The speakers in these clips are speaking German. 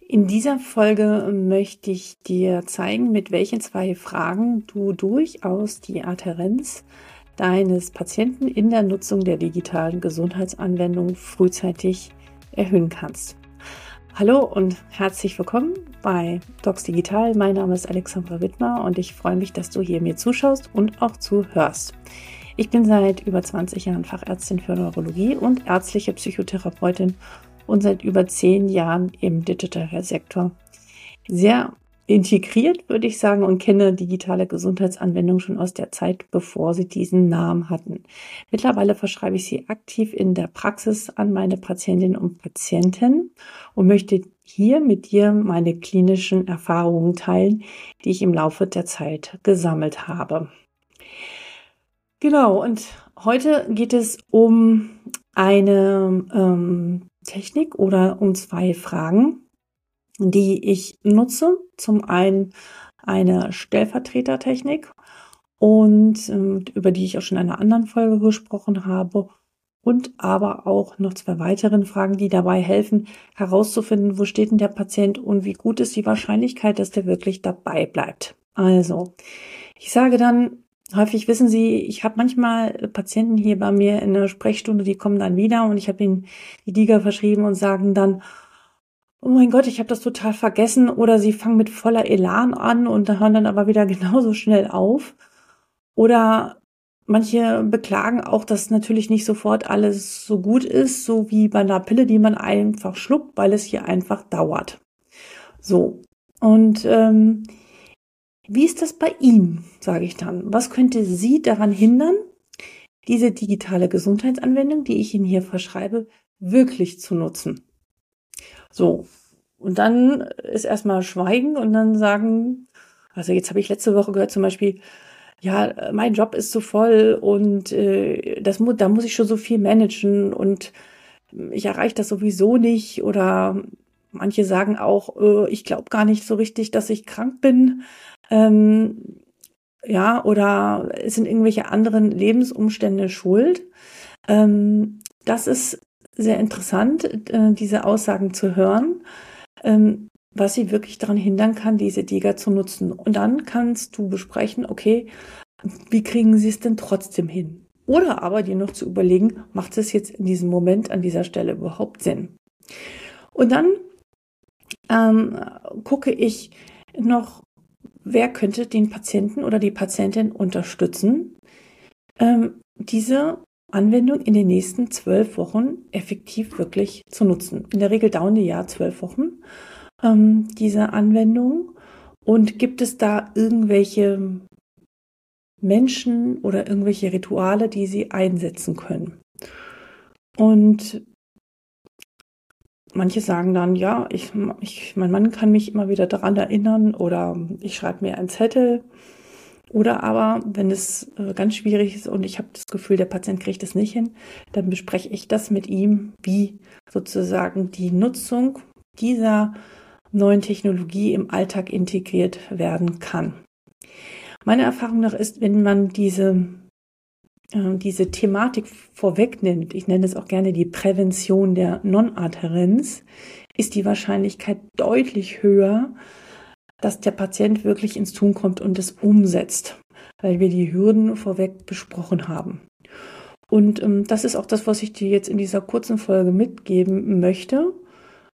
In dieser Folge möchte ich dir zeigen, mit welchen zwei Fragen du durchaus die Adherenz deines Patienten in der Nutzung der digitalen Gesundheitsanwendung frühzeitig erhöhen kannst. Hallo und herzlich willkommen bei Docs Digital. Mein Name ist Alexandra Wittmer und ich freue mich, dass du hier mir zuschaust und auch zuhörst. Ich bin seit über 20 Jahren Fachärztin für Neurologie und ärztliche Psychotherapeutin und seit über zehn Jahren im Digital Health Sektor sehr integriert, würde ich sagen, und kenne digitale Gesundheitsanwendungen schon aus der Zeit, bevor sie diesen Namen hatten. Mittlerweile verschreibe ich sie aktiv in der Praxis an meine Patientinnen und Patienten und möchte hier mit dir meine klinischen Erfahrungen teilen, die ich im Laufe der Zeit gesammelt habe. Genau, und heute geht es um eine ähm, Technik oder um zwei Fragen, die ich nutze. Zum einen eine Stellvertretertechnik und äh, über die ich auch schon in einer anderen Folge gesprochen habe und aber auch noch zwei weiteren Fragen, die dabei helfen, herauszufinden, wo steht denn der Patient und wie gut ist die Wahrscheinlichkeit, dass der wirklich dabei bleibt. Also, ich sage dann häufig wissen Sie, ich habe manchmal Patienten hier bei mir in der Sprechstunde, die kommen dann wieder und ich habe ihnen die Liga verschrieben und sagen dann, oh mein Gott, ich habe das total vergessen oder sie fangen mit voller Elan an und hören dann aber wieder genauso schnell auf. Oder manche beklagen auch, dass natürlich nicht sofort alles so gut ist, so wie bei einer Pille, die man einfach schluckt, weil es hier einfach dauert. So. Und ähm, wie ist das bei Ihnen, sage ich dann? Was könnte Sie daran hindern, diese digitale Gesundheitsanwendung, die ich Ihnen hier verschreibe, wirklich zu nutzen? So, und dann ist erstmal Schweigen und dann sagen, also jetzt habe ich letzte Woche gehört zum Beispiel, ja, mein Job ist zu voll und äh, das mu da muss ich schon so viel managen und ich erreiche das sowieso nicht oder manche sagen auch, äh, ich glaube gar nicht so richtig, dass ich krank bin. Ähm, ja, oder sind irgendwelche anderen Lebensumstände schuld. Ähm, das ist sehr interessant, äh, diese Aussagen zu hören, ähm, was sie wirklich daran hindern kann, diese Diga zu nutzen. Und dann kannst du besprechen, okay, wie kriegen sie es denn trotzdem hin? Oder aber dir noch zu überlegen, macht es jetzt in diesem Moment an dieser Stelle überhaupt Sinn? Und dann ähm, gucke ich noch wer könnte den Patienten oder die Patientin unterstützen, ähm, diese Anwendung in den nächsten zwölf Wochen effektiv wirklich zu nutzen. In der Regel dauern die ja zwölf Wochen, ähm, diese Anwendung. Und gibt es da irgendwelche Menschen oder irgendwelche Rituale, die sie einsetzen können? Und Manche sagen dann, ja, ich, ich, mein Mann kann mich immer wieder daran erinnern oder ich schreibe mir einen Zettel. Oder aber, wenn es äh, ganz schwierig ist und ich habe das Gefühl, der Patient kriegt es nicht hin, dann bespreche ich das mit ihm, wie sozusagen die Nutzung dieser neuen Technologie im Alltag integriert werden kann. Meine Erfahrung nach ist, wenn man diese diese Thematik vorwegnimmt, ich nenne es auch gerne die Prävention der Non-Adherenz, ist die Wahrscheinlichkeit deutlich höher, dass der Patient wirklich ins Tun kommt und es umsetzt, weil wir die Hürden vorweg besprochen haben. Und ähm, das ist auch das, was ich dir jetzt in dieser kurzen Folge mitgeben möchte.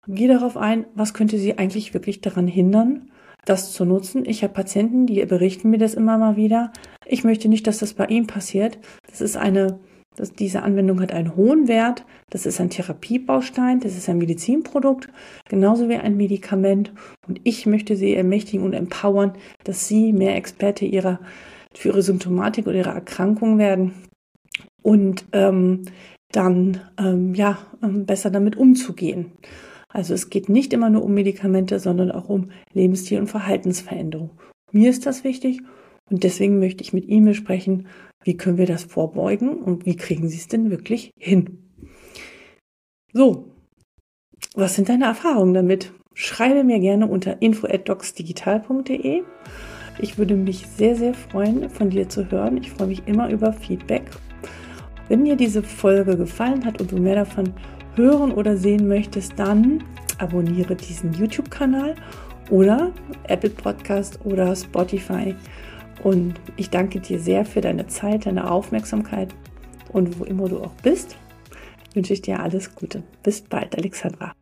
Geh darauf ein, was könnte sie eigentlich wirklich daran hindern, das zu nutzen. Ich habe Patienten, die berichten mir das immer mal wieder. Ich möchte nicht, dass das bei ihm passiert. Das ist eine, das, diese Anwendung hat einen hohen Wert. Das ist ein Therapiebaustein. Das ist ein Medizinprodukt. Genauso wie ein Medikament. Und ich möchte sie ermächtigen und empowern, dass sie mehr Experte ihrer, für ihre Symptomatik oder ihre Erkrankung werden. Und ähm, dann ähm, ja ähm, besser damit umzugehen. Also es geht nicht immer nur um Medikamente, sondern auch um Lebensstil- und Verhaltensveränderung. Mir ist das wichtig und deswegen möchte ich mit Ihnen besprechen, wie können wir das vorbeugen und wie kriegen Sie es denn wirklich hin. So, was sind deine Erfahrungen damit? Schreibe mir gerne unter info@docsdigital.de. Ich würde mich sehr, sehr freuen, von dir zu hören. Ich freue mich immer über Feedback. Wenn dir diese Folge gefallen hat und du mehr davon hören oder sehen möchtest, dann abonniere diesen YouTube-Kanal oder Apple Podcast oder Spotify. Und ich danke dir sehr für deine Zeit, deine Aufmerksamkeit und wo immer du auch bist, wünsche ich dir alles Gute. Bis bald, Alexandra.